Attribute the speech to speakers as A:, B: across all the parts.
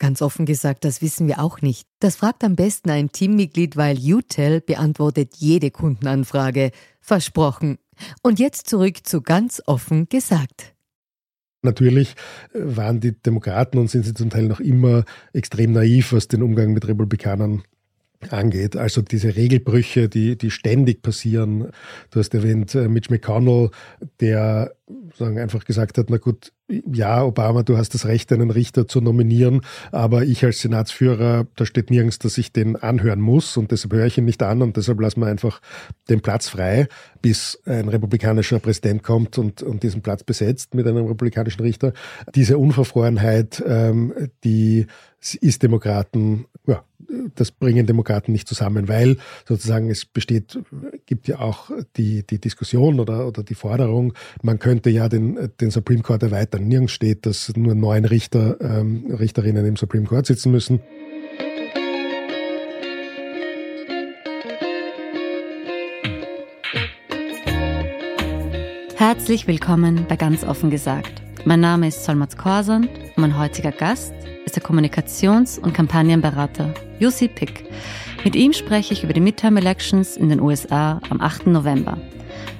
A: Ganz offen gesagt, das wissen wir auch nicht. Das fragt am besten ein Teammitglied, weil UTEL beantwortet jede Kundenanfrage. Versprochen. Und jetzt zurück zu ganz offen gesagt.
B: Natürlich waren die Demokraten und sind sie zum Teil noch immer extrem naiv, was den Umgang mit Republikanern angeht. Also diese Regelbrüche, die, die ständig passieren. Du hast erwähnt, äh, Mitch McConnell, der sagen, einfach gesagt hat, na gut, ja, Obama, du hast das Recht, einen Richter zu nominieren, aber ich als Senatsführer, da steht nirgends, dass ich den anhören muss und deshalb höre ich ihn nicht an und deshalb lassen wir einfach den Platz frei, bis ein republikanischer Präsident kommt und, und diesen Platz besetzt mit einem republikanischen Richter. Diese Unverfrorenheit, ähm, die ist Demokraten, ja, das bringen Demokraten nicht zusammen, weil sozusagen es besteht, gibt ja auch die, die Diskussion oder, oder die Forderung, man könnte ja den, den Supreme Court erweitern nirgends steht, dass nur neun Richter, ähm, Richterinnen im Supreme Court sitzen müssen.
C: Herzlich willkommen bei Ganz offen gesagt. Mein Name ist Solmaz Korsand und mein heutiger Gast ist der Kommunikations- und Kampagnenberater Jussi Pick. Mit ihm spreche ich über die Midterm Elections in den USA am 8. November.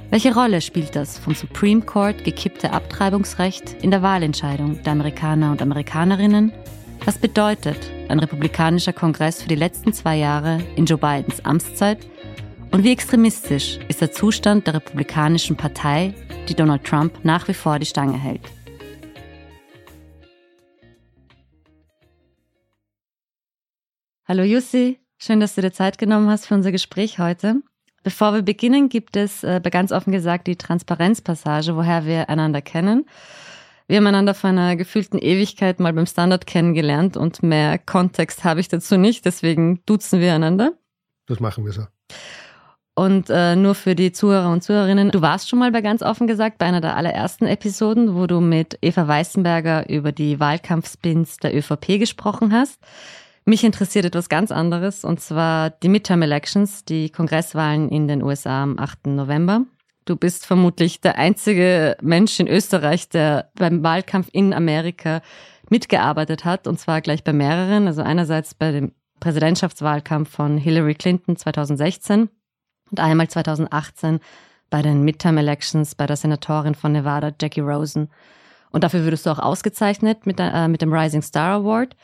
C: Welche Rolle spielt das vom Supreme Court gekippte Abtreibungsrecht in der Wahlentscheidung der Amerikaner und Amerikanerinnen? Was bedeutet ein republikanischer Kongress für die letzten zwei Jahre in Joe Bidens Amtszeit? Und wie extremistisch ist der Zustand der Republikanischen Partei, die Donald Trump nach wie vor die Stange hält? Hallo Jussi, schön, dass du dir Zeit genommen hast für unser Gespräch heute. Bevor wir beginnen, gibt es äh, ganz offen gesagt die Transparenzpassage, woher wir einander kennen. Wir haben einander vor einer gefühlten Ewigkeit mal beim Standard kennengelernt und mehr Kontext habe ich dazu nicht, deswegen duzen wir einander.
B: Das machen wir so.
C: Und äh, nur für die Zuhörer und Zuhörerinnen, du warst schon mal bei ganz offen gesagt bei einer der allerersten Episoden, wo du mit Eva Weißenberger über die Wahlkampfspins der ÖVP gesprochen hast. Mich interessiert etwas ganz anderes, und zwar die Midterm Elections, die Kongresswahlen in den USA am 8. November. Du bist vermutlich der einzige Mensch in Österreich, der beim Wahlkampf in Amerika mitgearbeitet hat, und zwar gleich bei mehreren. Also einerseits bei dem Präsidentschaftswahlkampf von Hillary Clinton 2016 und einmal 2018 bei den Midterm Elections bei der Senatorin von Nevada, Jackie Rosen. Und dafür würdest du auch ausgezeichnet mit, äh, mit dem Rising Star Award.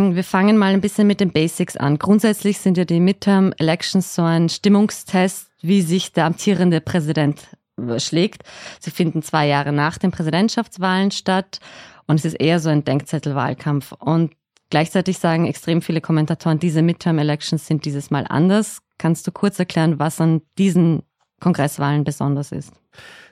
C: Wir fangen mal ein bisschen mit den Basics an. Grundsätzlich sind ja die Midterm Elections so ein Stimmungstest, wie sich der amtierende Präsident schlägt. Sie finden zwei Jahre nach den Präsidentschaftswahlen statt und es ist eher so ein Denkzettelwahlkampf. Und gleichzeitig sagen extrem viele Kommentatoren, diese Midterm Elections sind dieses Mal anders. Kannst du kurz erklären, was an diesen Kongresswahlen besonders ist?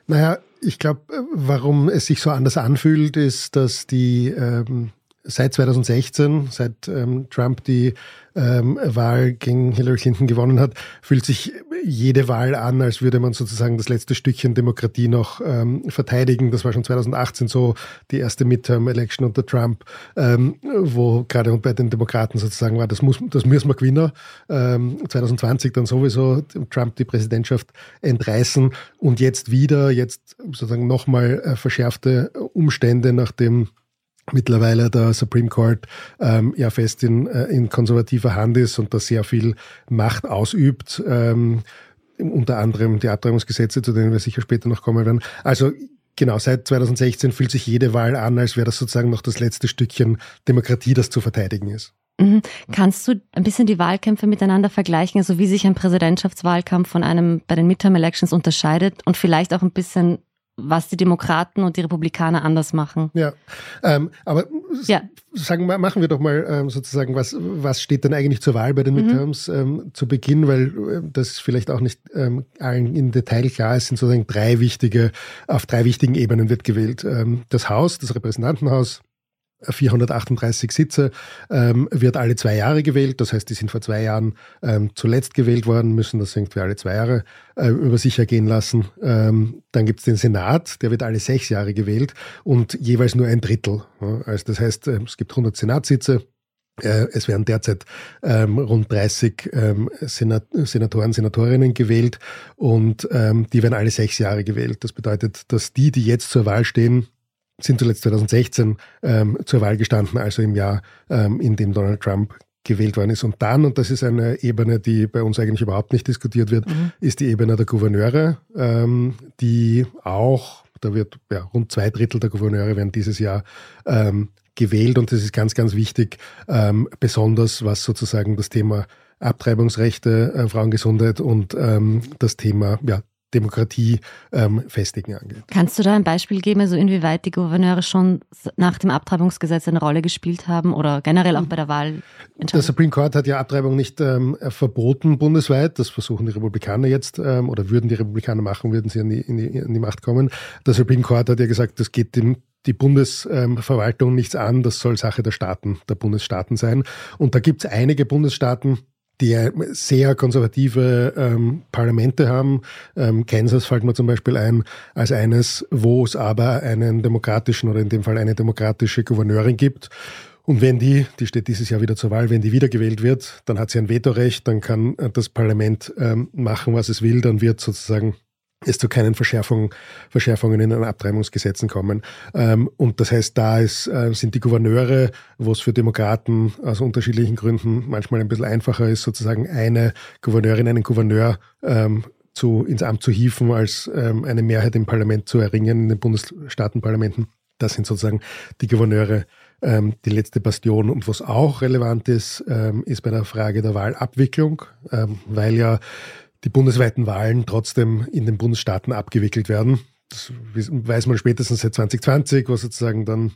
B: Naja, ich glaube, warum es sich so anders anfühlt, ist, dass die ähm, seit 2016, seit ähm, Trump die ähm, Wahl gegen Hillary Clinton gewonnen hat, fühlt sich jede Wahl an, als würde man sozusagen das letzte Stückchen Demokratie noch ähm, verteidigen. Das war schon 2018 so, die erste Midterm-Election unter Trump, ähm, wo gerade bei den Demokraten sozusagen war, das, muss, das müssen wir gewinnen. Ähm, 2020 dann sowieso Trump die Präsidentschaft entreißen und jetzt wieder, jetzt sozusagen nochmal äh, verschärfte Umstände, nachdem mittlerweile der Supreme Court ähm, ja fest in, äh, in konservativer Hand ist und da sehr viel Macht ausübt, ähm, unter anderem die Abtreibungsgesetze, zu denen wir sicher später noch kommen werden. Also genau, seit 2016 fühlt sich jede Wahl an, als wäre das sozusagen noch das letzte Stückchen Demokratie, das zu verteidigen ist.
C: Mhm. Kannst du ein bisschen die Wahlkämpfe miteinander vergleichen, also wie sich ein Präsidentschaftswahlkampf von einem bei den Midterm Elections unterscheidet und vielleicht auch ein bisschen was die Demokraten und die Republikaner anders machen.
B: Ja, ähm, aber ja. sagen wir, machen wir doch mal ähm, sozusagen, was, was steht denn eigentlich zur Wahl bei den mhm. Midterms ähm, zu Beginn, weil äh, das vielleicht auch nicht ähm, allen in Detail klar ist, sind sozusagen drei wichtige, auf drei wichtigen Ebenen wird gewählt. Ähm, das Haus, das Repräsentantenhaus, 438 Sitze, ähm, wird alle zwei Jahre gewählt. Das heißt, die sind vor zwei Jahren ähm, zuletzt gewählt worden, müssen das irgendwie alle zwei Jahre äh, über sich ergehen lassen. Ähm, dann gibt es den Senat, der wird alle sechs Jahre gewählt und jeweils nur ein Drittel. Ja, also das heißt, äh, es gibt 100 Senatssitze. Äh, es werden derzeit ähm, rund 30 ähm, Senat Senatoren, Senatorinnen gewählt und ähm, die werden alle sechs Jahre gewählt. Das bedeutet, dass die, die jetzt zur Wahl stehen, sind zuletzt 2016 ähm, zur Wahl gestanden, also im Jahr, ähm, in dem Donald Trump gewählt worden ist. Und dann, und das ist eine Ebene, die bei uns eigentlich überhaupt nicht diskutiert wird, mhm. ist die Ebene der Gouverneure, ähm, die auch, da wird ja, rund zwei Drittel der Gouverneure werden dieses Jahr ähm, gewählt und das ist ganz, ganz wichtig, ähm, besonders was sozusagen das Thema Abtreibungsrechte, äh, Frauengesundheit und ähm, das Thema ja, Demokratie ähm, festigen angeht.
C: Kannst du da ein Beispiel geben, also inwieweit die Gouverneure schon nach dem Abtreibungsgesetz eine Rolle gespielt haben oder generell auch bei der Wahl?
B: Der Supreme Court hat ja Abtreibung nicht ähm, verboten bundesweit. Das versuchen die Republikaner jetzt ähm, oder würden die Republikaner machen, würden sie in die, in, die, in die Macht kommen. Der Supreme Court hat ja gesagt, das geht dem die Bundesverwaltung nichts an, das soll Sache der Staaten, der Bundesstaaten sein. Und da gibt es einige Bundesstaaten, die sehr konservative ähm, Parlamente haben. Ähm, Kansas fällt mir zum Beispiel ein als eines, wo es aber einen demokratischen oder in dem Fall eine demokratische Gouverneurin gibt. Und wenn die, die steht dieses Jahr wieder zur Wahl, wenn die wiedergewählt wird, dann hat sie ein Vetorecht, dann kann das Parlament ähm, machen, was es will, dann wird sozusagen es zu keinen Verschärfung, Verschärfungen in den Abtreibungsgesetzen kommen. Ähm, und das heißt, da ist, äh, sind die Gouverneure, wo es für Demokraten aus unterschiedlichen Gründen manchmal ein bisschen einfacher ist, sozusagen eine Gouverneurin, einen Gouverneur ähm, zu, ins Amt zu hieven, als ähm, eine Mehrheit im Parlament zu erringen, in den Bundesstaatenparlamenten. Das sind sozusagen die Gouverneure, die letzte Bastion. Und was auch relevant ist, ist bei der Frage der Wahlabwicklung, weil ja die bundesweiten Wahlen trotzdem in den Bundesstaaten abgewickelt werden. Das weiß man spätestens seit 2020, wo sozusagen dann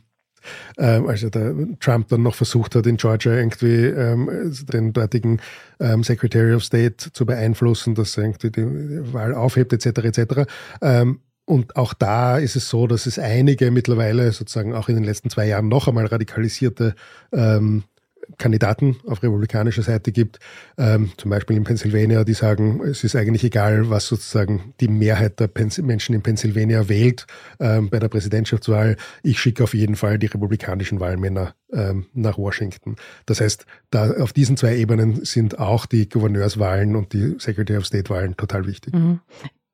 B: ähm, also der Trump dann noch versucht hat, in Georgia irgendwie ähm, den dortigen ähm, Secretary of State zu beeinflussen, dass er irgendwie die Wahl aufhebt, etc. etc. Ähm, und auch da ist es so, dass es einige mittlerweile sozusagen auch in den letzten zwei Jahren noch einmal radikalisierte ähm, Kandidaten auf republikanischer Seite gibt, ähm, zum Beispiel in Pennsylvania, die sagen, es ist eigentlich egal, was sozusagen die Mehrheit der Pens Menschen in Pennsylvania wählt ähm, bei der Präsidentschaftswahl. Ich schicke auf jeden Fall die republikanischen Wahlmänner ähm, nach Washington. Das heißt, da auf diesen zwei Ebenen sind auch die Gouverneurswahlen und die Secretary of State Wahlen total wichtig. Mhm.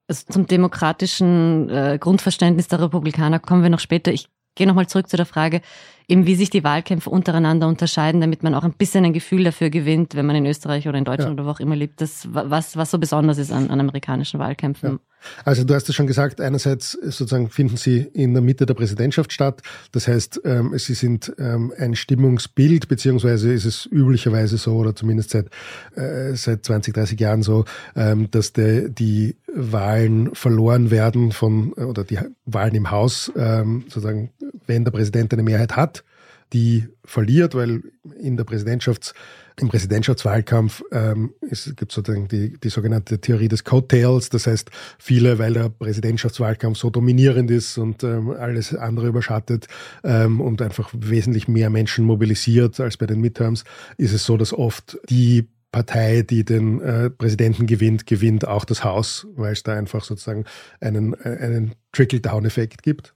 C: Also zum demokratischen äh, Grundverständnis der Republikaner kommen wir noch später. Ich gehe nochmal zurück zu der Frage, eben wie sich die Wahlkämpfe untereinander unterscheiden, damit man auch ein bisschen ein Gefühl dafür gewinnt, wenn man in Österreich oder in Deutschland ja. oder wo auch immer lebt, das, was, was so besonders ist an, an amerikanischen Wahlkämpfen. Ja.
B: Also du hast es schon gesagt, einerseits sozusagen finden sie in der Mitte der Präsidentschaft statt. Das heißt, ähm, sie sind ähm, ein Stimmungsbild, beziehungsweise ist es üblicherweise so, oder zumindest seit, äh, seit 20, 30 Jahren so, ähm, dass der, die Wahlen verloren werden von, oder die Wahlen im Haus, ähm, sozusagen, wenn der Präsident eine Mehrheit hat, die verliert, weil in der Präsidentschafts- im Präsidentschaftswahlkampf ähm, es gibt sozusagen die, die sogenannte Theorie des Coattails. Das heißt, viele, weil der Präsidentschaftswahlkampf so dominierend ist und ähm, alles andere überschattet ähm, und einfach wesentlich mehr Menschen mobilisiert als bei den Midterms, ist es so, dass oft die Partei, die den äh, Präsidenten gewinnt, gewinnt auch das Haus, weil es da einfach sozusagen einen, äh, einen Trickle-Down-Effekt gibt.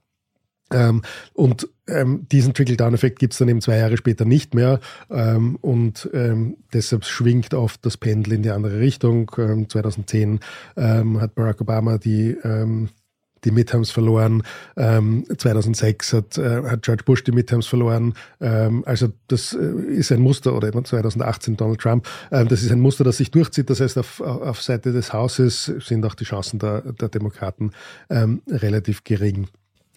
B: Ähm, und ähm, diesen Trickle-Down-Effekt gibt es dann eben zwei Jahre später nicht mehr. Ähm, und ähm, deshalb schwingt oft das Pendel in die andere Richtung. 2010 ähm, hat Barack Obama die ähm, die Midterms verloren. Ähm, 2006 hat, äh, hat George Bush die Midterms verloren. Ähm, also das äh, ist ein Muster, oder 2018 Donald Trump, ähm, das ist ein Muster, das sich durchzieht. Das heißt, auf, auf Seite des Hauses sind auch die Chancen der, der Demokraten ähm, relativ gering.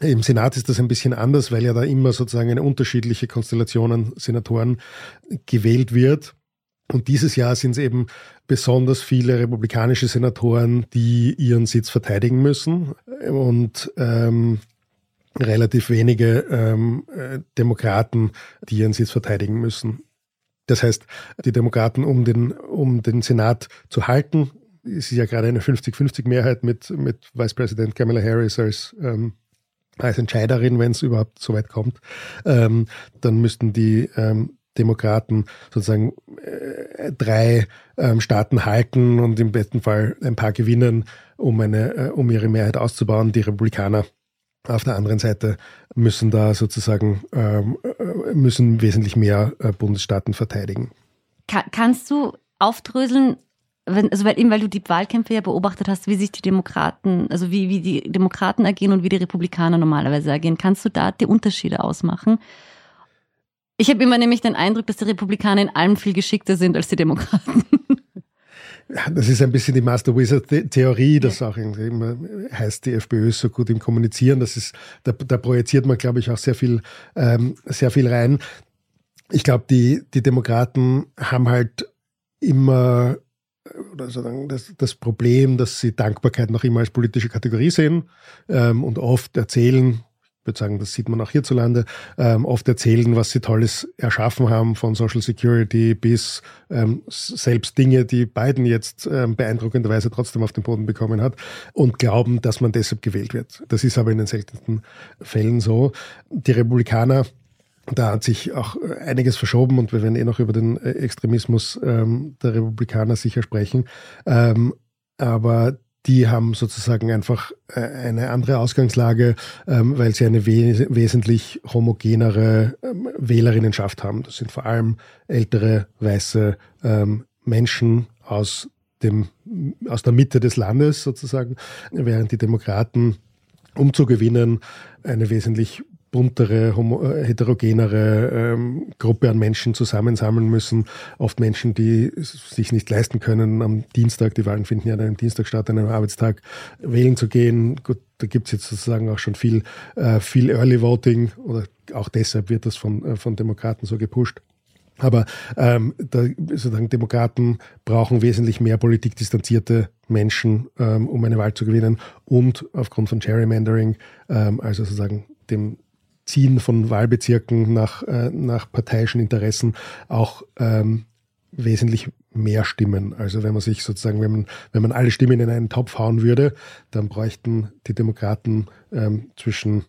B: Im Senat ist das ein bisschen anders, weil ja da immer sozusagen eine unterschiedliche Konstellation an Senatoren gewählt wird. Und dieses Jahr sind es eben besonders viele republikanische Senatoren, die ihren Sitz verteidigen müssen und ähm, relativ wenige ähm, äh, Demokraten, die ihren Sitz verteidigen müssen. Das heißt, die Demokraten, um den, um den Senat zu halten, ist ja gerade eine 50-50-Mehrheit mit, mit Vice President Kamala Harris als, ähm, als Entscheiderin, wenn es überhaupt so weit kommt, ähm, dann müssten die ähm, Demokraten sozusagen äh, drei ähm, Staaten halten und im besten Fall ein paar gewinnen, um, eine, äh, um ihre Mehrheit auszubauen. Die Republikaner auf der anderen Seite müssen da sozusagen ähm, äh, müssen wesentlich mehr äh, Bundesstaaten verteidigen.
C: Kann, kannst du aufdröseln, wenn, also weil, eben weil du die Wahlkämpfe ja beobachtet hast, wie sich die Demokraten, also wie, wie die Demokraten agieren und wie die Republikaner normalerweise agieren, kannst du da die Unterschiede ausmachen? Ich habe immer nämlich den Eindruck, dass die Republikaner in allem viel geschickter sind als die Demokraten.
B: Das ist ein bisschen die Master Wizard Theorie, das ja. auch immer heißt, die FPÖ ist so gut im Kommunizieren. Das ist, da, da projiziert man, glaube ich, auch sehr viel, ähm, sehr viel rein. Ich glaube, die, die Demokraten haben halt immer oder sozusagen das, das Problem, dass sie Dankbarkeit noch immer als politische Kategorie sehen ähm, und oft erzählen, würde sagen, das sieht man auch hierzulande, ähm, oft erzählen, was sie Tolles erschaffen haben, von Social Security bis ähm, selbst Dinge, die Biden jetzt ähm, beeindruckenderweise trotzdem auf den Boden bekommen hat und glauben, dass man deshalb gewählt wird. Das ist aber in den seltensten Fällen so. Die Republikaner da hat sich auch einiges verschoben und wir werden eh noch über den Extremismus ähm, der Republikaner sicher sprechen. Ähm, aber die haben sozusagen einfach äh, eine andere Ausgangslage, ähm, weil sie eine we wesentlich homogenere ähm, Wählerinnenschaft haben. Das sind vor allem ältere, weiße ähm, Menschen aus dem, aus der Mitte des Landes sozusagen, während die Demokraten um zu gewinnen, eine wesentlich buntere, äh, heterogenere ähm, Gruppe an Menschen zusammensammeln müssen. Oft Menschen, die sich nicht leisten können, am Dienstag, die Wahlen finden ja an einem Dienstag statt, an einem Arbeitstag, wählen zu gehen. Gut, da gibt es jetzt sozusagen auch schon viel, äh, viel Early Voting oder auch deshalb wird das von, äh, von Demokraten so gepusht. Aber ähm, da, sozusagen Demokraten brauchen wesentlich mehr politikdistanzierte Menschen, ähm, um eine Wahl zu gewinnen und aufgrund von Gerrymandering, ähm, also sozusagen dem Ziehen von Wahlbezirken nach, äh, nach parteiischen Interessen auch ähm, wesentlich mehr Stimmen. Also wenn man sich sozusagen, wenn man, wenn man alle Stimmen in einen Topf hauen würde, dann bräuchten die Demokraten ähm, zwischen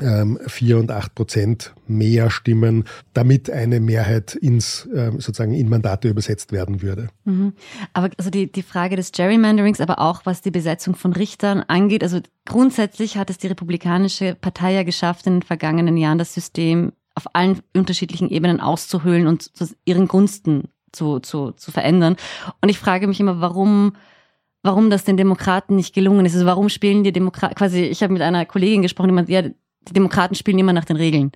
B: ähm, vier und acht Prozent mehr Stimmen, damit eine Mehrheit ins ähm, sozusagen in Mandate übersetzt werden würde.
C: Mhm. Aber also die, die Frage des Gerrymanderings, aber auch was die Besetzung von Richtern angeht, also grundsätzlich hat es die Republikanische Partei ja geschafft, in den vergangenen Jahren das System auf allen unterschiedlichen Ebenen auszuhöhlen und zu ihren Gunsten zu, zu, zu verändern. Und ich frage mich immer, warum warum das den Demokraten nicht gelungen ist. Also warum spielen die Demokraten, quasi, ich habe mit einer Kollegin gesprochen, die meint, ja, die Demokraten spielen immer nach den Regeln.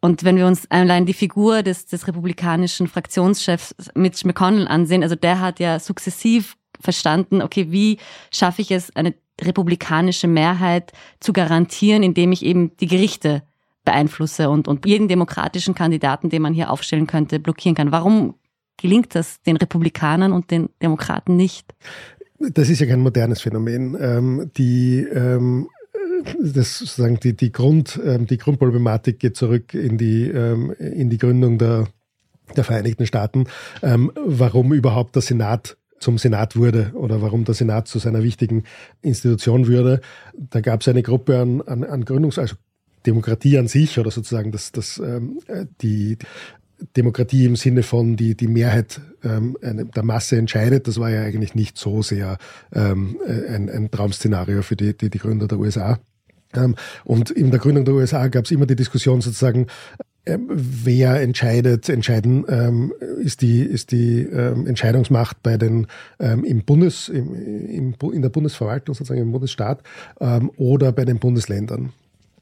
C: Und wenn wir uns allein die Figur des, des republikanischen Fraktionschefs Mitch McConnell ansehen, also der hat ja sukzessiv verstanden, okay, wie schaffe ich es, eine republikanische Mehrheit zu garantieren, indem ich eben die Gerichte beeinflusse und, und jeden demokratischen Kandidaten, den man hier aufstellen könnte, blockieren kann. Warum gelingt das den Republikanern und den Demokraten nicht?
B: Das ist ja kein modernes Phänomen. Ähm, die ähm, das sozusagen die, die, Grund, ähm, die Grundproblematik geht zurück in die, ähm, in die Gründung der, der Vereinigten Staaten, ähm, warum überhaupt der Senat zum Senat wurde oder warum der Senat zu seiner wichtigen Institution würde. Da gab es eine Gruppe an, an, an Gründungs-, also Demokratie an sich oder sozusagen das, das, die, Demokratie im Sinne von die, die Mehrheit der Masse entscheidet, das war ja eigentlich nicht so sehr ähm, ein, ein Traum-Szenario für die, die, die Gründer der USA. Ähm, und in der Gründung der USA gab es immer die Diskussion sozusagen, ähm, wer entscheidet, entscheiden ähm, ist die, ist die ähm, Entscheidungsmacht bei den im Bundes, im, in der Bundesverwaltung, sozusagen im Bundesstaat oder bei den Bundesländern.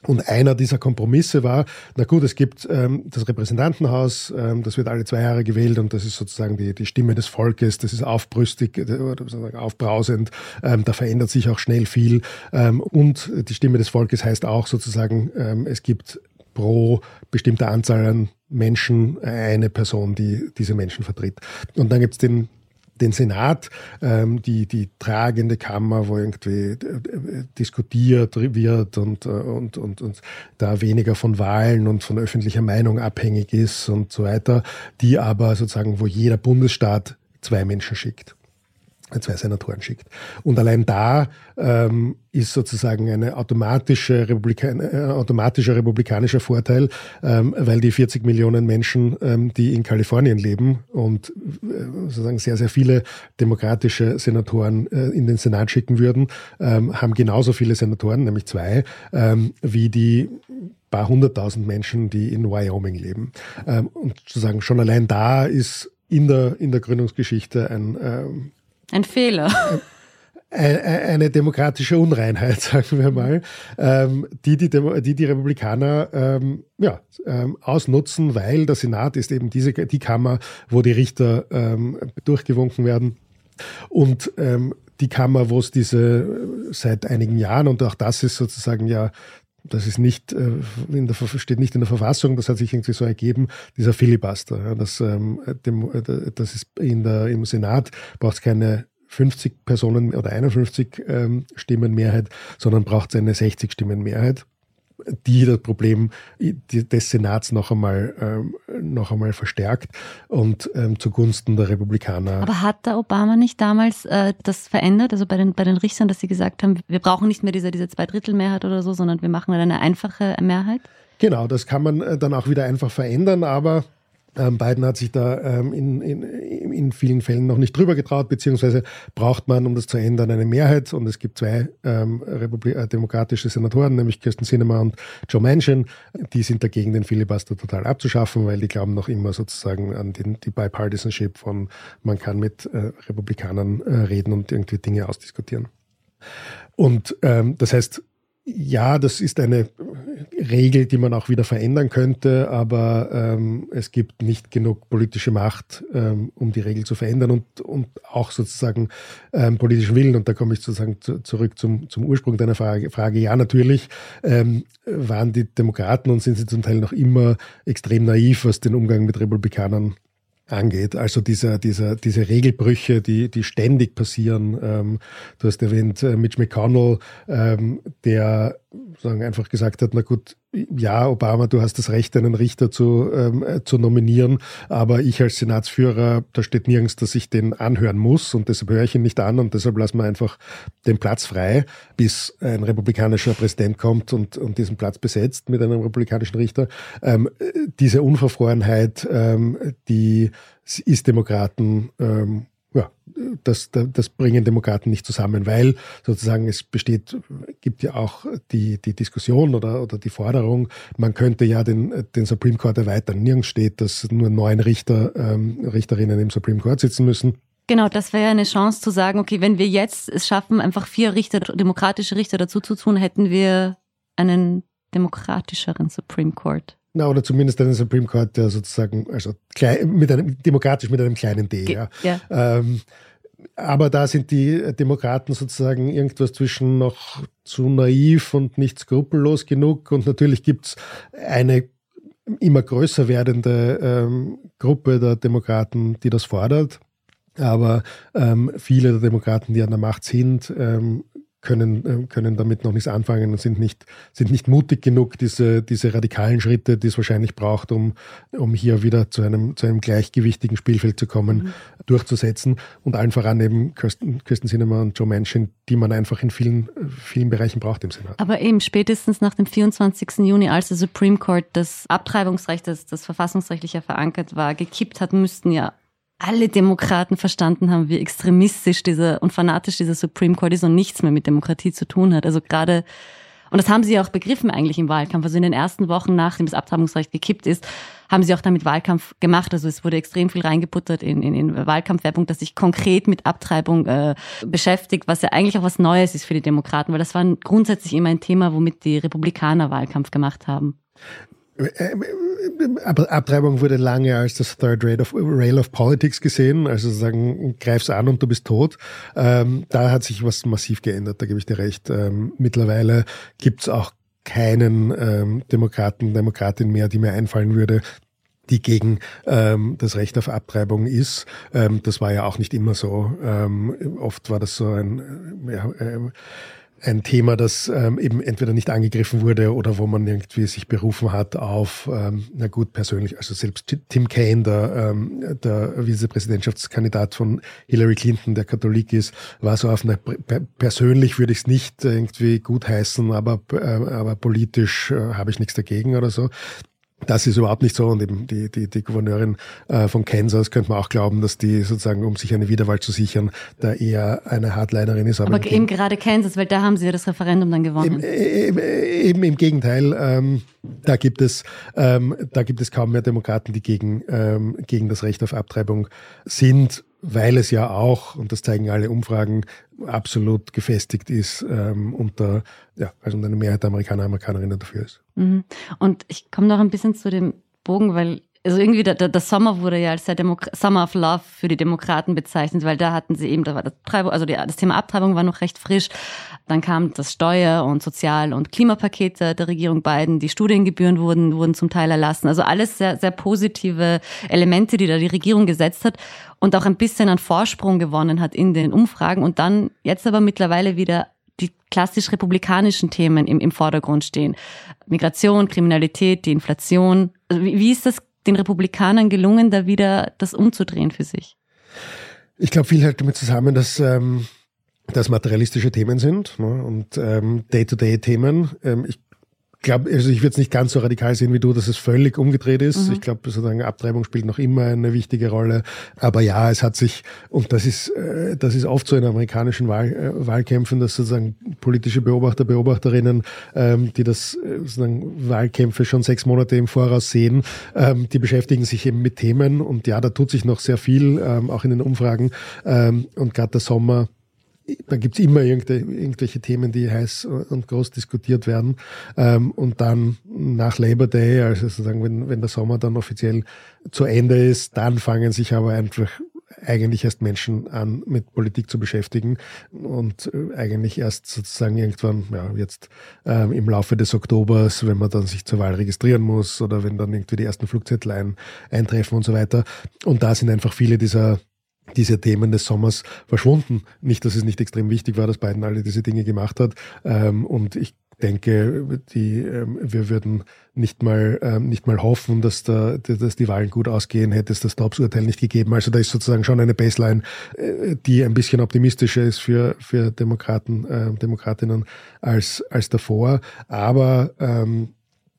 B: Und einer dieser Kompromisse war, na gut, es gibt ähm, das Repräsentantenhaus, ähm, das wird alle zwei Jahre gewählt und das ist sozusagen die, die Stimme des Volkes, das ist aufbrüstig äh, sozusagen aufbrausend, ähm, da verändert sich auch schnell viel. Ähm, und die Stimme des Volkes heißt auch sozusagen, ähm, es gibt pro bestimmte Anzahl an Menschen eine Person, die diese Menschen vertritt. Und dann gibt's den den Senat, ähm, die, die tragende Kammer, wo irgendwie äh, diskutiert wird und, äh, und, und, und da weniger von Wahlen und von öffentlicher Meinung abhängig ist und so weiter, die aber sozusagen, wo jeder Bundesstaat zwei Menschen schickt zwei Senatoren schickt. Und allein da ähm, ist sozusagen eine automatische Republikan äh, automatischer republikanischer Vorteil, ähm, weil die 40 Millionen Menschen, ähm, die in Kalifornien leben und äh, sozusagen sehr, sehr viele demokratische Senatoren äh, in den Senat schicken würden, ähm, haben genauso viele Senatoren, nämlich zwei, ähm, wie die paar hunderttausend Menschen, die in Wyoming leben. Ähm, und sozusagen schon allein da ist in der, in der Gründungsgeschichte ein ähm,
C: ein Fehler.
B: Eine demokratische Unreinheit, sagen wir mal, ähm, die, die, die die Republikaner ähm, ja, ähm, ausnutzen, weil der Senat ist eben diese, die Kammer, wo die Richter ähm, durchgewunken werden. Und ähm, die Kammer, wo es diese seit einigen Jahren, und auch das ist sozusagen ja das ist nicht äh, in der, steht nicht in der Verfassung, das hat sich irgendwie so ergeben, dieser Filibuster. Das, ähm, äh, das ist in der, im Senat braucht es keine 50 Personen oder 51 ähm, Stimmen Mehrheit, sondern braucht es eine 60 Stimmen Mehrheit die das Problem des Senats noch einmal, ähm, noch einmal verstärkt und ähm, zugunsten der Republikaner.
C: Aber hat der Obama nicht damals äh, das verändert, also bei den, bei den Richtern, dass sie gesagt haben, wir brauchen nicht mehr diese, diese Zweidrittelmehrheit oder so, sondern wir machen eine einfache Mehrheit?
B: Genau, das kann man äh, dann auch wieder einfach verändern, aber ähm, Biden hat sich da ähm, in, in, in vielen Fällen noch nicht drüber getraut, beziehungsweise braucht man, um das zu ändern, eine Mehrheit. Und es gibt zwei ähm, Republik äh, demokratische Senatoren, nämlich Kirsten Sinema und Joe Manchin. Die sind dagegen, den Filibuster total abzuschaffen, weil die glauben noch immer sozusagen an den, die Bipartisanship von, man kann mit äh, Republikanern äh, reden und irgendwie Dinge ausdiskutieren. Und ähm, das heißt, ja, das ist eine Regel, die man auch wieder verändern könnte, aber ähm, es gibt nicht genug politische Macht, ähm, um die Regel zu verändern und, und auch sozusagen ähm, politischen Willen. Und da komme ich sozusagen zu, zurück zum, zum Ursprung deiner Frage. Frage. Ja, natürlich ähm, waren die Demokraten und sind sie zum Teil noch immer extrem naiv, was den Umgang mit Republikanern angeht. Also dieser, dieser, diese Regelbrüche, die, die ständig passieren. Ähm, du hast erwähnt, äh, Mitch McConnell, ähm, der sagen, einfach gesagt hat, na gut, ja, Obama, du hast das Recht, einen Richter zu, ähm, äh, zu nominieren, aber ich als Senatsführer, da steht nirgends, dass ich den anhören muss und deshalb höre ich ihn nicht an und deshalb lassen wir einfach den Platz frei, bis ein republikanischer Präsident kommt und, und diesen Platz besetzt mit einem republikanischen Richter. Ähm, diese Unverfrorenheit, ähm, die ist Demokraten ähm, ja, das, das bringen Demokraten nicht zusammen, weil sozusagen es besteht, gibt ja auch die, die Diskussion oder, oder die Forderung, man könnte ja den, den Supreme Court erweitern. Nirgends steht, dass nur neun Richter, ähm, Richterinnen im Supreme Court sitzen müssen.
C: Genau, das wäre eine Chance zu sagen, okay, wenn wir jetzt es schaffen, einfach vier Richter, demokratische Richter dazu zu tun, hätten wir einen demokratischeren Supreme Court.
B: Na, oder zumindest einen Supreme Court, der sozusagen, also klein, mit einem, demokratisch mit einem kleinen D, Ge ja. ja. Ähm, aber da sind die Demokraten sozusagen irgendwas zwischen noch zu naiv und nicht skrupellos genug. Und natürlich gibt's eine immer größer werdende ähm, Gruppe der Demokraten, die das fordert. Aber ähm, viele der Demokraten, die an der Macht sind, ähm, können, äh, können damit noch nichts anfangen und sind nicht, sind nicht mutig genug, diese, diese radikalen Schritte, die es wahrscheinlich braucht, um, um hier wieder zu einem, zu einem gleichgewichtigen Spielfeld zu kommen, mhm. durchzusetzen. Und allen voran eben Kirsten, Kirsten Sinema und Joe Manchin, die man einfach in vielen, vielen Bereichen braucht im Senat.
C: Aber eben spätestens nach dem 24. Juni, als der Supreme Court das Abtreibungsrecht, das, das verfassungsrechtlich ja verankert war, gekippt hat, müssten ja alle Demokraten verstanden haben, wie extremistisch dieser und fanatisch dieser Supreme Court ist und nichts mehr mit Demokratie zu tun hat. Also gerade, und das haben sie auch begriffen eigentlich im Wahlkampf. Also in den ersten Wochen, nachdem das Abtreibungsrecht gekippt ist, haben sie auch damit Wahlkampf gemacht. Also es wurde extrem viel reingebuttert in, in, in Wahlkampfwerbung, dass sich konkret mit Abtreibung äh, beschäftigt, was ja eigentlich auch was Neues ist für die Demokraten, weil das war grundsätzlich immer ein Thema, womit die Republikaner Wahlkampf gemacht haben.
B: Aber Abtreibung wurde lange als das Third Rail of, Rail of Politics gesehen, also sagen, greif's an und du bist tot. Ähm, da hat sich was massiv geändert, da gebe ich dir recht. Ähm, mittlerweile gibt's auch keinen ähm, Demokraten, Demokratin mehr, die mir einfallen würde, die gegen ähm, das Recht auf Abtreibung ist. Ähm, das war ja auch nicht immer so. Ähm, oft war das so ein, äh, ja, äh, ein Thema, das ähm, eben entweder nicht angegriffen wurde oder wo man irgendwie sich berufen hat auf, ähm, na gut, persönlich, also selbst Tim Kaine, der, ähm, der Vizepräsidentschaftskandidat von Hillary Clinton, der Katholik ist, war so auf einer, persönlich würde ich es nicht irgendwie gutheißen, aber, äh, aber politisch äh, habe ich nichts dagegen oder so. Das ist überhaupt nicht so und eben die, die, die Gouverneurin äh, von Kansas könnte man auch glauben, dass die sozusagen, um sich eine Wiederwahl zu sichern, da eher eine Hardlinerin ist.
C: Aber, aber eben gerade Kansas, weil da haben sie ja das Referendum dann gewonnen.
B: Eben, eben im Gegenteil, ähm, da gibt es ähm, da gibt es kaum mehr Demokraten, die gegen ähm, gegen das Recht auf Abtreibung sind weil es ja auch, und das zeigen alle Umfragen, absolut gefestigt ist ähm, unter, ja, also eine Mehrheit der Amerikaner, Amerikanerinnen dafür ist.
C: Mhm. Und ich komme noch ein bisschen zu dem Bogen, weil also irgendwie der, der, der Sommer wurde ja als der Demo Summer of Love für die Demokraten bezeichnet, weil da hatten sie eben, da war das, Treibung, also die, das Thema Abtreibung war noch recht frisch. Dann kam das Steuer- und Sozial- und Klimapaket der Regierung Biden. Die Studiengebühren wurden, wurden zum Teil erlassen. Also alles sehr, sehr positive Elemente, die da die Regierung gesetzt hat und auch ein bisschen an Vorsprung gewonnen hat in den Umfragen und dann jetzt aber mittlerweile wieder die klassisch republikanischen Themen im, im Vordergrund stehen. Migration, Kriminalität, die Inflation. Also wie, wie ist das den Republikanern gelungen, da wieder das umzudrehen für sich?
B: Ich glaube, viel hält damit zusammen, dass ähm, das materialistische Themen sind ne, und ähm, Day-to-Day-Themen. Ähm, ich glaube, also ich würde es nicht ganz so radikal sehen wie du, dass es völlig umgedreht ist. Mhm. Ich glaube, sozusagen Abtreibung spielt noch immer eine wichtige Rolle. Aber ja, es hat sich, und das ist, äh, das ist oft so in amerikanischen Wahl, äh, Wahlkämpfen, dass sozusagen politische Beobachter, Beobachterinnen, ähm, die das äh, sozusagen Wahlkämpfe schon sechs Monate im Voraus sehen, ähm, die beschäftigen sich eben mit Themen. Und ja, da tut sich noch sehr viel, ähm, auch in den Umfragen. Ähm, und gerade der Sommer da gibt's immer irgendwelche Themen, die heiß und groß diskutiert werden. Ähm, und dann nach Labor Day, also sozusagen, wenn, wenn der Sommer dann offiziell zu Ende ist, dann fangen sich aber einfach eigentlich erst Menschen an, mit Politik zu beschäftigen und äh, eigentlich erst sozusagen irgendwann, ja, jetzt ähm, im Laufe des Oktobers, wenn man dann sich zur Wahl registrieren muss oder wenn dann irgendwie die ersten Flugzettel ein, eintreffen und so weiter. Und da sind einfach viele dieser diese Themen des Sommers verschwunden. Nicht, dass es nicht extrem wichtig war, dass Biden alle diese Dinge gemacht hat. Ähm, und ich denke, die, ähm, wir würden nicht mal, ähm, nicht mal hoffen, dass, da, dass die Wahlen gut ausgehen, hätte es das Dobbs-Urteil nicht gegeben. Also da ist sozusagen schon eine Baseline, äh, die ein bisschen optimistischer ist für, für Demokraten, Demokratinnen als, als davor. Aber ähm,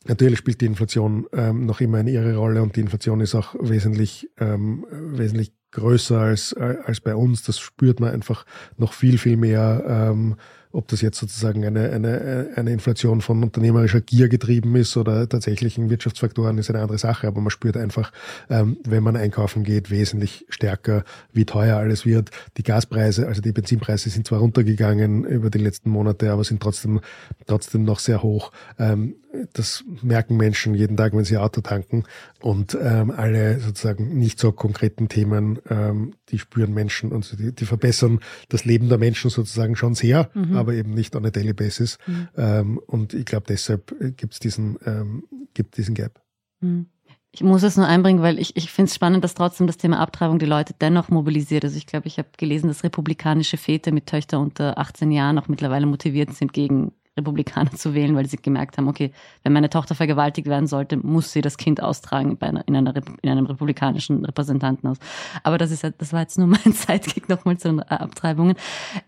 B: Natürlich spielt die Inflation ähm, noch immer eine ihre Rolle und die Inflation ist auch wesentlich, ähm, wesentlich größer als, als bei uns. Das spürt man einfach noch viel, viel mehr. Ähm, ob das jetzt sozusagen eine, eine, eine Inflation von unternehmerischer Gier getrieben ist oder tatsächlichen Wirtschaftsfaktoren, ist eine andere Sache. Aber man spürt einfach, ähm, wenn man einkaufen geht, wesentlich stärker, wie teuer alles wird. Die Gaspreise, also die Benzinpreise sind zwar runtergegangen über die letzten Monate, aber sind trotzdem, trotzdem noch sehr hoch. Ähm, das merken Menschen jeden Tag, wenn sie Auto tanken. Und ähm, alle sozusagen nicht so konkreten Themen, ähm, die spüren Menschen und die, die verbessern das Leben der Menschen sozusagen schon sehr, mhm. aber eben nicht on a daily basis. Mhm. Ähm, und ich glaube, deshalb gibt es diesen, ähm, gibt diesen Gap.
C: Mhm. Ich muss es nur einbringen, weil ich, ich finde es spannend, dass trotzdem das Thema Abtreibung die Leute dennoch mobilisiert. Also ich glaube, ich habe gelesen, dass republikanische Väter mit Töchtern unter 18 Jahren auch mittlerweile motiviert sind gegen Republikaner zu wählen, weil sie gemerkt haben, okay, wenn meine Tochter vergewaltigt werden sollte, muss sie das Kind austragen einer, in, einer, in einem republikanischen Repräsentantenhaus. Aber das ist das war jetzt nur mein Zeitkick nochmal zu den Abtreibungen.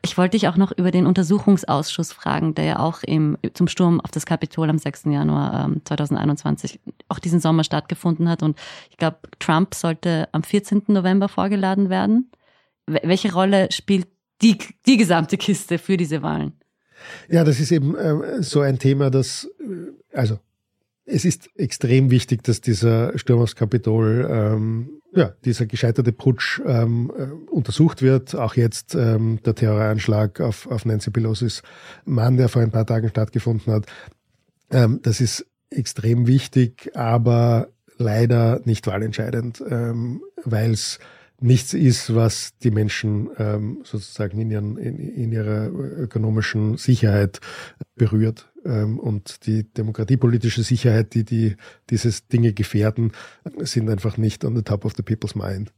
C: Ich wollte dich auch noch über den Untersuchungsausschuss fragen, der ja auch im, zum Sturm auf das Kapitol am 6. Januar ähm, 2021 auch diesen Sommer stattgefunden hat. Und ich glaube, Trump sollte am 14. November vorgeladen werden. Welche Rolle spielt die, die gesamte Kiste für diese Wahlen?
B: Ja, das ist eben äh, so ein Thema, das, äh, also es ist extrem wichtig, dass dieser Sturm aufs Kapitol, ähm, ja, dieser gescheiterte Putsch ähm, äh, untersucht wird. Auch jetzt ähm, der Terroranschlag auf, auf Nancy Pelosi's Mann, der vor ein paar Tagen stattgefunden hat. Ähm, das ist extrem wichtig, aber leider nicht wahlentscheidend, ähm, weil es nichts ist, was die Menschen ähm, sozusagen in, ihren, in, in ihrer ökonomischen Sicherheit berührt. ähm, und die demokratiepolitische Sicherheit, die, die dieses Dinge gefährden, sind einfach nicht on the top of the people's mind.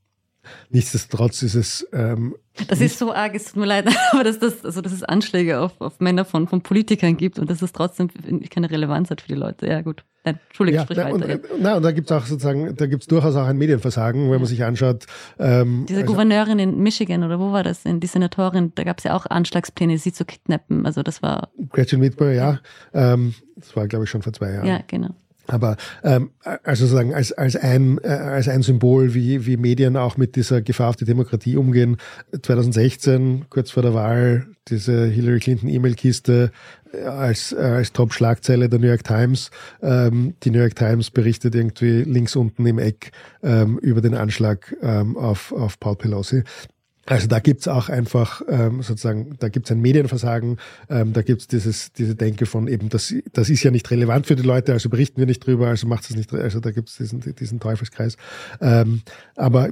B: Nichtsdestotrotz ist es. Ähm,
C: das ist so arg, es tut mir leid, aber dass, das, also, dass es Anschläge auf, auf Männer von, von Politikern gibt und dass es trotzdem keine Relevanz hat für die Leute. Ja, gut. Nein, Entschuldigung, ja, sprich
B: na, weiter. Und, na, und da gibt es auch sozusagen, da gibt es durchaus auch ein Medienversagen, wenn ja. man sich anschaut.
C: Ähm, Diese also, Gouverneurin in Michigan oder wo war das? Die Senatorin, da gab es ja auch Anschlagspläne, sie zu kidnappen. Also das war.
B: Gretchen Whitmer, ja. Ähm, das war, glaube ich, schon vor zwei Jahren.
C: Ja, genau.
B: Aber ähm, also sozusagen als, als, ein, äh, als ein Symbol, wie, wie Medien auch mit dieser Gefahr auf die Demokratie umgehen. 2016, kurz vor der Wahl, diese Hillary Clinton E-Mail-Kiste äh, als, äh, als Top-Schlagzeile der New York Times. Ähm, die New York Times berichtet irgendwie links unten im Eck ähm, über den Anschlag ähm, auf, auf Paul Pelosi. Also da gibt's auch einfach ähm, sozusagen, da gibt's ein Medienversagen, ähm, da gibt's dieses, diese Denke von eben, das, das ist ja nicht relevant für die Leute, also berichten wir nicht drüber, also macht es nicht, also da gibt's diesen, diesen Teufelskreis. Ähm, aber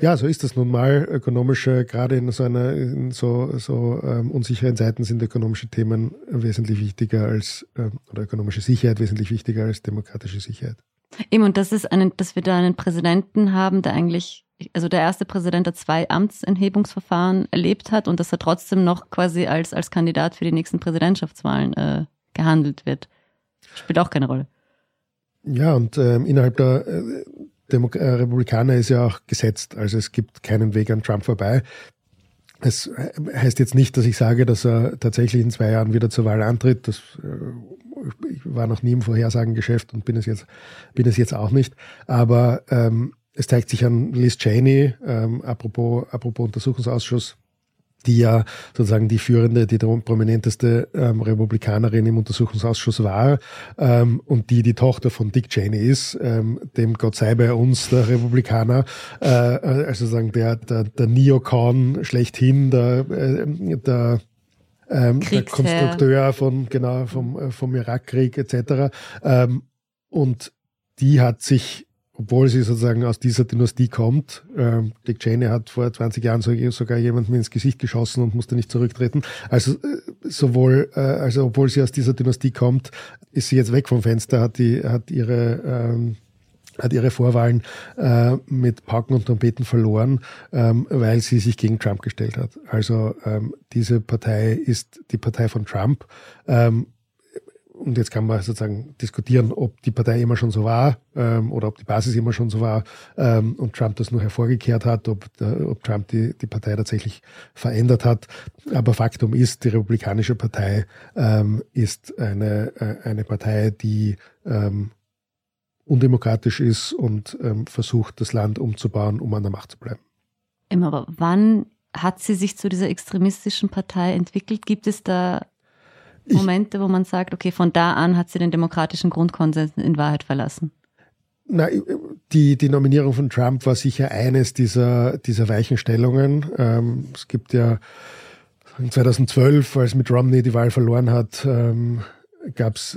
B: ja, so ist das nun mal. Ökonomische, gerade in so einer, in so, so ähm, unsicheren Zeiten sind ökonomische Themen wesentlich wichtiger als, ähm, oder ökonomische Sicherheit wesentlich wichtiger als demokratische Sicherheit.
C: Eben, und das ist einen, dass wir da einen Präsidenten haben, der eigentlich also der erste Präsident, der zwei Amtsenthebungsverfahren erlebt hat und dass er trotzdem noch quasi als, als Kandidat für die nächsten Präsidentschaftswahlen äh, gehandelt wird. Spielt auch keine Rolle.
B: Ja, und ähm, innerhalb der äh, äh, Republikaner ist ja auch gesetzt. Also es gibt keinen Weg an Trump vorbei. Es äh, heißt jetzt nicht, dass ich sage, dass er tatsächlich in zwei Jahren wieder zur Wahl antritt. Das äh, ich war noch nie im Vorhersagengeschäft und bin es jetzt, bin es jetzt auch nicht. Aber ähm, es zeigt sich an Liz Cheney, ähm, apropos, apropos Untersuchungsausschuss, die ja sozusagen die führende, die prominenteste ähm, Republikanerin im Untersuchungsausschuss war ähm, und die die Tochter von Dick Cheney ist, ähm, dem Gott sei bei uns der Republikaner, äh, also sozusagen der, der, der Neocon schlechthin, der, äh, der ähm, der Konstrukteur von genau vom äh, vom Irakkrieg etc. Ähm, und die hat sich obwohl sie sozusagen aus dieser Dynastie kommt. Ähm, Dick Cheney hat vor 20 Jahren sogar jemandem ins Gesicht geschossen und musste nicht zurücktreten. Also äh, sowohl, äh, also obwohl sie aus dieser Dynastie kommt, ist sie jetzt weg vom Fenster, hat die, hat ihre ähm, hat ihre Vorwahlen äh, mit Pauken und Trompeten verloren, ähm, weil sie sich gegen Trump gestellt hat. Also ähm, diese Partei ist die Partei von Trump. Ähm, und jetzt kann man sozusagen diskutieren, ob die Partei immer schon so war ähm, oder ob die Basis immer schon so war ähm, und Trump das nur hervorgekehrt hat, ob, der, ob Trump die, die Partei tatsächlich verändert hat. Aber Faktum ist, die Republikanische Partei ähm, ist eine, äh, eine Partei, die ähm, undemokratisch ist und ähm, versucht, das Land umzubauen, um an der Macht zu bleiben.
C: Aber wann hat sie sich zu dieser extremistischen Partei entwickelt? Gibt es da Momente, wo man sagt, okay, von da an hat sie den demokratischen Grundkonsens in Wahrheit verlassen?
B: Na, die, die Nominierung von Trump war sicher eines dieser, dieser Weichenstellungen. Ähm, es gibt ja 2012, als mit Romney die Wahl verloren hat, ähm, gab es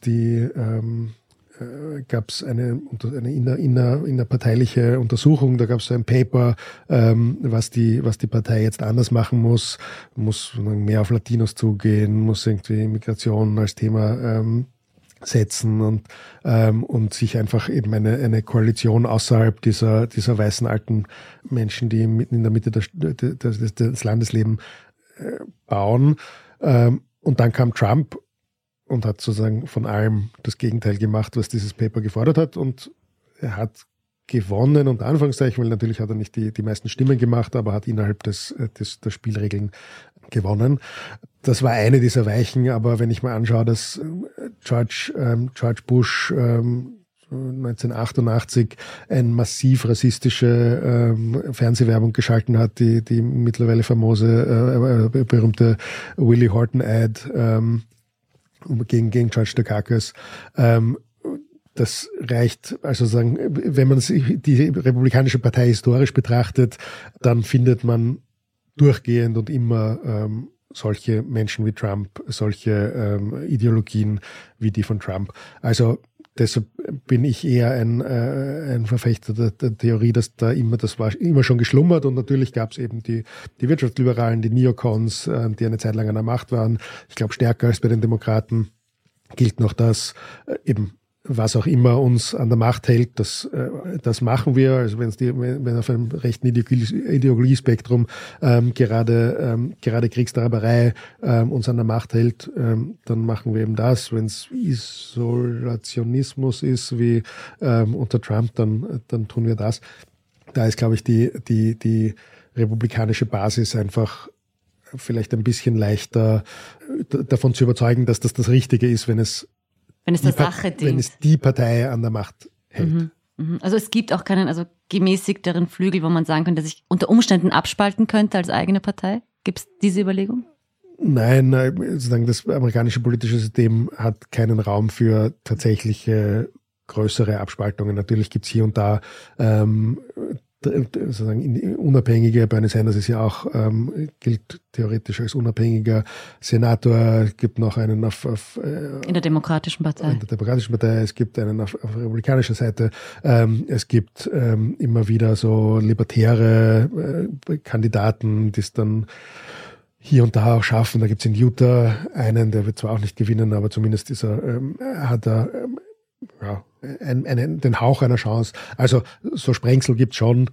B: die ähm, äh, gab es eine, eine inner, inner, innerparteiliche Untersuchung, da gab es ein Paper, ähm, was, die, was die Partei jetzt anders machen muss, muss mehr auf Latinos zugehen, muss irgendwie Migration als Thema ähm, setzen und, ähm, und sich einfach eben eine, eine Koalition außerhalb dieser, dieser weißen alten Menschen, die mitten in der Mitte des, des, des Landes leben, äh, bauen. Ähm, und dann kam Trump und hat sozusagen von allem das Gegenteil gemacht, was dieses Paper gefordert hat. Und er hat gewonnen, unter Anführungszeichen, weil natürlich hat er nicht die, die meisten Stimmen gemacht, aber hat innerhalb des, des, der Spielregeln gewonnen. Das war eine dieser Weichen, aber wenn ich mal anschaue, dass äh, George, ähm, George Bush ähm, 1988 ein massiv rassistische ähm, Fernsehwerbung geschalten hat, die, die mittlerweile famose, äh, äh berühmte Willie Horton Ad, ähm, gegen, gegen George Dukakis. Ähm, das reicht, also sagen, wenn man die Republikanische Partei historisch betrachtet, dann findet man durchgehend und immer ähm, solche Menschen wie Trump, solche ähm, Ideologien wie die von Trump. Also deshalb bin ich eher ein, äh, ein Verfechter der, der, Theorie, dass da immer, das war immer schon geschlummert und natürlich gab es eben die, die Wirtschaftsliberalen, die Neocons, äh, die eine Zeit lang an der Macht waren. Ich glaube stärker als bei den Demokraten. gilt noch, dass äh, eben was auch immer uns an der Macht hält, das, äh, das machen wir. Also wenn es die, wenn auf einem rechten Ideologiespektrum ähm, gerade, ähm, gerade Kriegstreiberei ähm, uns an der Macht hält, ähm, dann machen wir eben das. Wenn es Isolationismus ist, wie ähm, unter Trump, dann, dann tun wir das. Da ist, glaube ich, die, die, die republikanische Basis einfach vielleicht ein bisschen leichter äh, davon zu überzeugen, dass das das Richtige ist, wenn es
C: wenn es der Sache dient.
B: Wenn es die Partei an der Macht hält.
C: Mhm. Mhm. Also es gibt auch keinen also gemäßigteren Flügel, wo man sagen könnte, dass ich unter Umständen abspalten könnte als eigene Partei. Gibt es diese Überlegung?
B: Nein, sozusagen das amerikanische politische System hat keinen Raum für tatsächliche größere Abspaltungen. Natürlich gibt es hier und da ähm, sozusagen unabhängiger, Bernie Sanders ist ja auch, ähm, gilt theoretisch als unabhängiger Senator, es gibt noch einen auf, auf
C: äh, in der Demokratischen Partei.
B: In der Demokratischen Partei, es gibt einen auf, auf republikanischer Seite, ähm, es gibt ähm, immer wieder so libertäre äh, Kandidaten, die es dann hier und da auch schaffen. Da gibt es in Utah einen, der wird zwar auch nicht gewinnen, aber zumindest ist er, ähm, hat er ähm, ja, einen, einen, den Hauch einer Chance. Also so Sprengsel gibt's schon,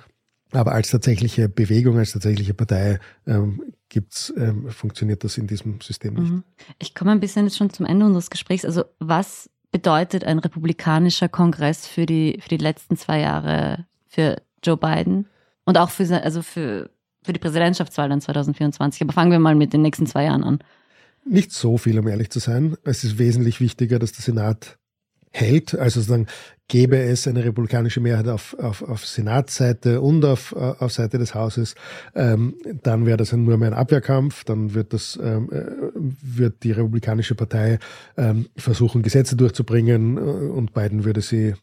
B: aber als tatsächliche Bewegung, als tatsächliche Partei ähm, gibt's, ähm, funktioniert das in diesem System nicht. Mhm.
C: Ich komme ein bisschen jetzt schon zum Ende unseres Gesprächs. Also was bedeutet ein republikanischer Kongress für die, für die letzten zwei Jahre für Joe Biden und auch für, also für, für die Präsidentschaftswahl dann 2024? Aber fangen wir mal mit den nächsten zwei Jahren an.
B: Nicht so viel, um ehrlich zu sein. Es ist wesentlich wichtiger, dass der Senat hält. Also sozusagen gäbe es eine republikanische Mehrheit auf, auf, auf Senatsseite und auf, äh, auf Seite des Hauses, ähm, dann wäre das nur mehr ein Abwehrkampf, dann wird das ähm, äh, wird die republikanische Partei ähm, versuchen, Gesetze durchzubringen äh, und Biden würde sie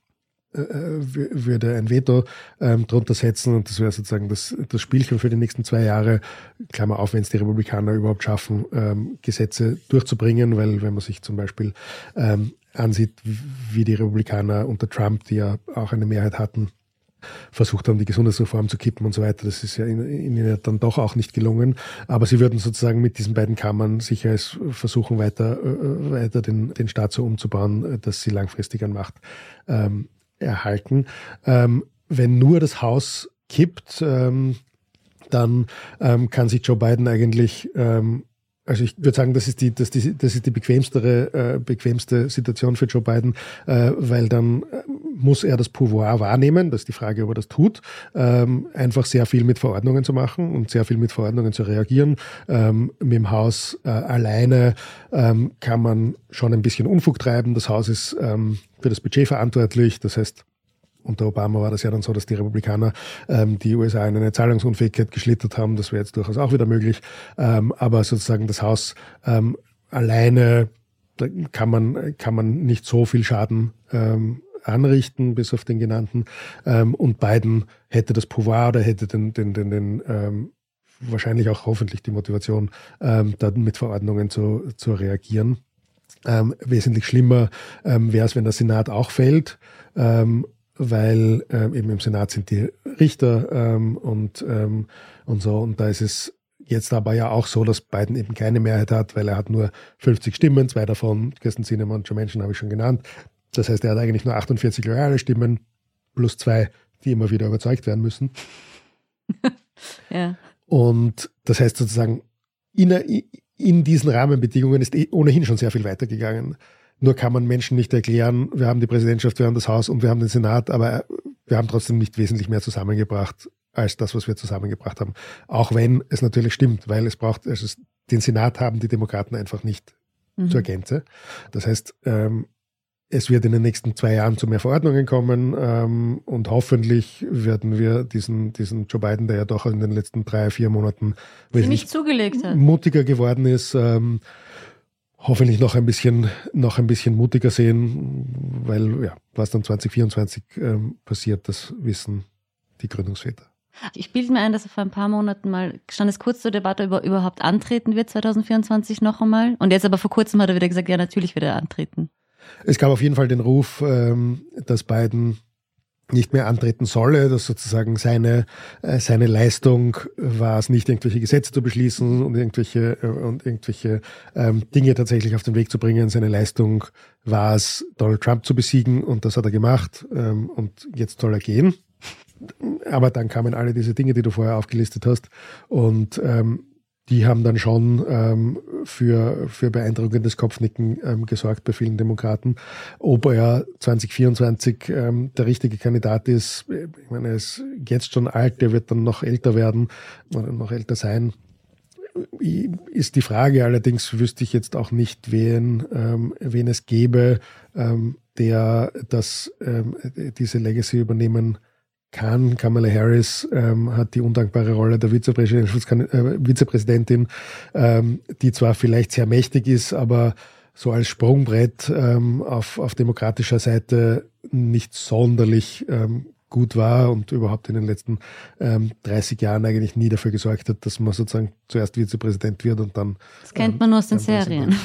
B: würde ein Veto ähm, drunter setzen und das wäre sozusagen das, das Spielchen für die nächsten zwei Jahre, Klammer auf, wenn es die Republikaner überhaupt schaffen, ähm, Gesetze durchzubringen, weil wenn man sich zum Beispiel ähm, ansieht, wie die Republikaner unter Trump, die ja auch eine Mehrheit hatten, versucht haben, die Gesundheitsreform zu kippen und so weiter. Das ist ja ihnen dann doch auch nicht gelungen. Aber sie würden sozusagen mit diesen beiden Kammern sicher es versuchen, weiter, äh, weiter den, den Staat so umzubauen, dass sie langfristig an Macht ähm, erhalten. Ähm, wenn nur das Haus kippt, ähm, dann ähm, kann sich Joe Biden eigentlich ähm, also ich würde sagen, das ist die, das, die, das ist die bequemstere, äh, bequemste Situation für Joe Biden, äh, weil dann äh, muss er das Pouvoir wahrnehmen, das ist die Frage, ob er das tut, ähm, einfach sehr viel mit Verordnungen zu machen und sehr viel mit Verordnungen zu reagieren. Ähm, mit dem Haus äh, alleine ähm, kann man schon ein bisschen Unfug treiben. Das Haus ist ähm, für das Budget verantwortlich, das heißt, unter Obama war das ja dann so, dass die Republikaner ähm, die USA in eine Zahlungsunfähigkeit geschlittert haben. Das wäre jetzt durchaus auch wieder möglich. Ähm, aber sozusagen das Haus ähm, alleine da kann man, kann man nicht so viel Schaden ähm, anrichten, bis auf den genannten. Ähm, und Biden hätte das Pouvoir oder hätte den, den, den, den ähm, wahrscheinlich auch hoffentlich die Motivation, ähm, da mit Verordnungen zu, zu reagieren. Ähm, wesentlich schlimmer ähm, wäre es, wenn der Senat auch fällt. Ähm, weil ähm, eben im Senat sind die Richter ähm, und, ähm, und so. Und da ist es jetzt aber ja auch so, dass Biden eben keine Mehrheit hat, weil er hat nur 50 Stimmen, zwei davon, Kirsten Sinema und Joe Manchin habe ich schon genannt. Das heißt, er hat eigentlich nur 48 loyale Stimmen plus zwei, die immer wieder überzeugt werden müssen.
C: ja.
B: Und das heißt sozusagen, in, in diesen Rahmenbedingungen ist eh ohnehin schon sehr viel weitergegangen. Nur kann man Menschen nicht erklären, wir haben die Präsidentschaft, wir haben das Haus und wir haben den Senat, aber wir haben trotzdem nicht wesentlich mehr zusammengebracht als das, was wir zusammengebracht haben. Auch wenn es natürlich stimmt, weil es braucht, also den Senat haben die Demokraten einfach nicht mhm. zur Gänze. Das heißt, ähm, es wird in den nächsten zwei Jahren zu mehr Verordnungen kommen ähm, und hoffentlich werden wir diesen, diesen Joe Biden, der ja doch in den letzten drei, vier Monaten
C: wesentlich zugelegt hat.
B: mutiger geworden ist, ähm, hoffentlich noch ein bisschen, noch ein bisschen mutiger sehen, weil ja, was dann 2024 ähm, passiert, das wissen die Gründungsväter.
C: Ich bilde mir ein, dass vor ein paar Monaten mal stand es kurz zur Debatte über überhaupt antreten wird 2024 noch einmal. Und jetzt aber vor kurzem hat er wieder gesagt, ja natürlich wird er antreten.
B: Es gab auf jeden Fall den Ruf, ähm, dass Biden nicht mehr antreten solle, dass sozusagen seine, äh, seine Leistung war es nicht, irgendwelche Gesetze zu beschließen und irgendwelche, äh, und irgendwelche ähm, Dinge tatsächlich auf den Weg zu bringen. Seine Leistung war es, Donald Trump zu besiegen und das hat er gemacht ähm, und jetzt soll er gehen. Aber dann kamen alle diese Dinge, die du vorher aufgelistet hast und ähm, die haben dann schon ähm, für, für beeindruckendes Kopfnicken ähm, gesorgt bei vielen Demokraten. Ob er 2024 ähm, der richtige Kandidat ist, ich meine, er ist jetzt schon alt, der wird dann noch älter werden oder noch älter sein. Ist die Frage, allerdings wüsste ich jetzt auch nicht, wen, ähm, wen es gäbe, ähm, der das, ähm, diese Legacy übernehmen kann. Kamala Harris ähm, hat die undankbare Rolle der äh, Vizepräsidentin, ähm, die zwar vielleicht sehr mächtig ist, aber so als Sprungbrett ähm, auf, auf demokratischer Seite nicht sonderlich ähm, gut war und überhaupt in den letzten ähm, 30 Jahren eigentlich nie dafür gesorgt hat, dass man sozusagen zuerst Vizepräsident wird und dann.
C: Das kennt man ähm, nur aus den Serien.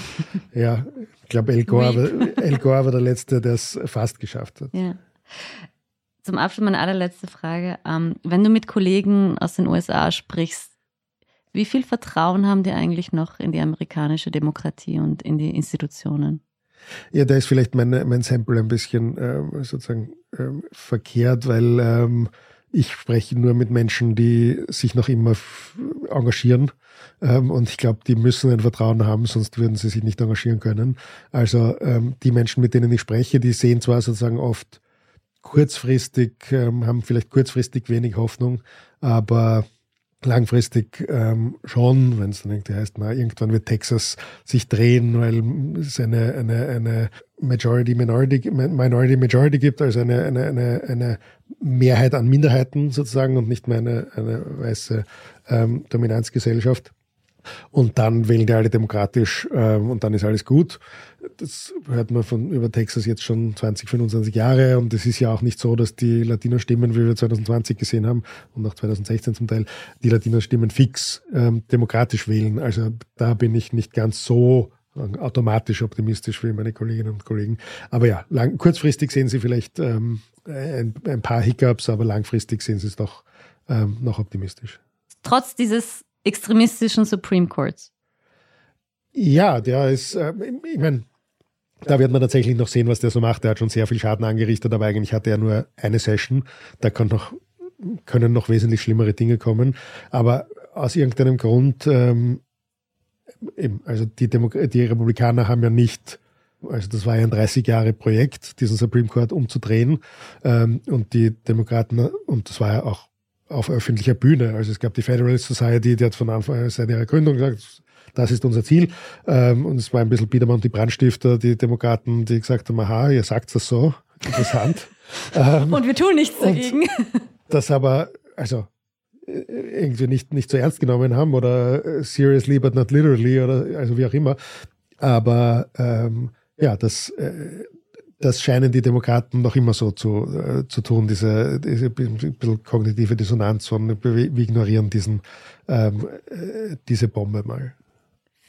B: Ja, ich glaube, El Gore, El Gore war der Letzte, der es fast geschafft hat.
C: Ja. Zum Abschluss meine allerletzte Frage. Ähm, wenn du mit Kollegen aus den USA sprichst, wie viel Vertrauen haben die eigentlich noch in die amerikanische Demokratie und in die Institutionen?
B: Ja, da ist vielleicht mein, mein Sample ein bisschen ähm, sozusagen ähm, verkehrt, weil ähm, ich spreche nur mit Menschen, die sich noch immer engagieren. Ähm, und ich glaube, die müssen ein Vertrauen haben, sonst würden sie sich nicht engagieren können. Also ähm, die Menschen, mit denen ich spreche, die sehen zwar sozusagen oft kurzfristig, ähm, haben vielleicht kurzfristig wenig Hoffnung, aber langfristig ähm, schon, wenn es dann irgendwie heißt, na, irgendwann wird Texas sich drehen, weil es eine, eine, eine Majority, Minority, Minority Majority gibt, also eine, eine, eine, eine Mehrheit an Minderheiten sozusagen und nicht mehr eine, eine weiße ähm, Dominanzgesellschaft. Und dann wählen die alle demokratisch ähm, und dann ist alles gut. Das hört man von über Texas jetzt schon 20, 25 Jahre und es ist ja auch nicht so, dass die Latino-Stimmen, wie wir 2020 gesehen haben und auch 2016 zum Teil, die Latino-Stimmen fix ähm, demokratisch wählen. Also da bin ich nicht ganz so automatisch optimistisch wie meine Kolleginnen und Kollegen. Aber ja, lang, kurzfristig sehen Sie vielleicht ähm, ein, ein, paar Hiccups, aber langfristig sehen Sie es doch ähm, noch optimistisch.
C: Trotz dieses extremistischen Supreme Courts.
B: Ja, der ist, äh, ich meine, da wird man tatsächlich noch sehen, was der so macht. Der hat schon sehr viel Schaden angerichtet, aber eigentlich hatte er nur eine Session. Da noch, können noch wesentlich schlimmere Dinge kommen. Aber aus irgendeinem Grund, ähm, eben, also die, Demo die Republikaner haben ja nicht also das war ja ein 30 Jahre Projekt, diesen Supreme Court umzudrehen. Ähm, und die Demokraten, und das war ja auch auf öffentlicher Bühne. Also es gab die Federalist Society, die hat von Anfang seit ihrer Gründung gesagt, das ist unser Ziel. Ähm, und es war ein bisschen Biedermann und die Brandstifter, die Demokraten, die gesagt haben, aha, ihr sagt das so, interessant.
C: ähm, und wir tun nichts dagegen.
B: Das aber, also äh, irgendwie nicht, nicht so ernst genommen haben oder äh, seriously but not literally oder also wie auch immer. Aber ähm, ja, das, äh, das scheinen die Demokraten noch immer so zu, äh, zu tun, diese, diese bisschen kognitive Dissonanz von, wir, ignorieren diesen, ähm, äh, diese Bombe mal.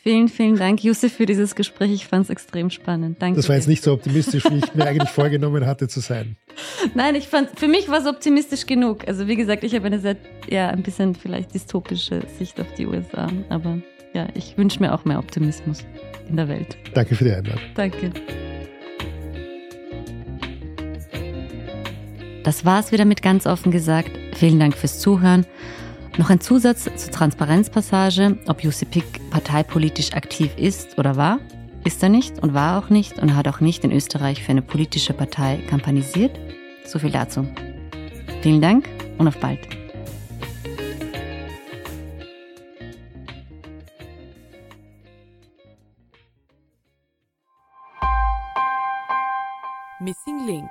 C: Vielen, vielen Dank, Yusuf, für dieses Gespräch. Ich fand es extrem spannend. Danke.
B: Das war jetzt nicht so optimistisch, wie ich mir eigentlich vorgenommen hatte zu sein.
C: Nein, ich fand, für mich war es optimistisch genug. Also wie gesagt, ich habe eine sehr, ja, ein bisschen vielleicht dystopische Sicht auf die USA. Aber ja, ich wünsche mir auch mehr Optimismus in der Welt.
B: Danke für die Einladung.
C: Danke. Das war es wieder mit ganz offen gesagt. Vielen Dank fürs Zuhören. Noch ein Zusatz zur Transparenzpassage, ob Jussi Pick parteipolitisch aktiv ist oder war. Ist er nicht und war auch nicht und hat auch nicht in Österreich für eine politische Partei kampanisiert. So viel dazu. Vielen Dank und auf bald.
A: Missing Link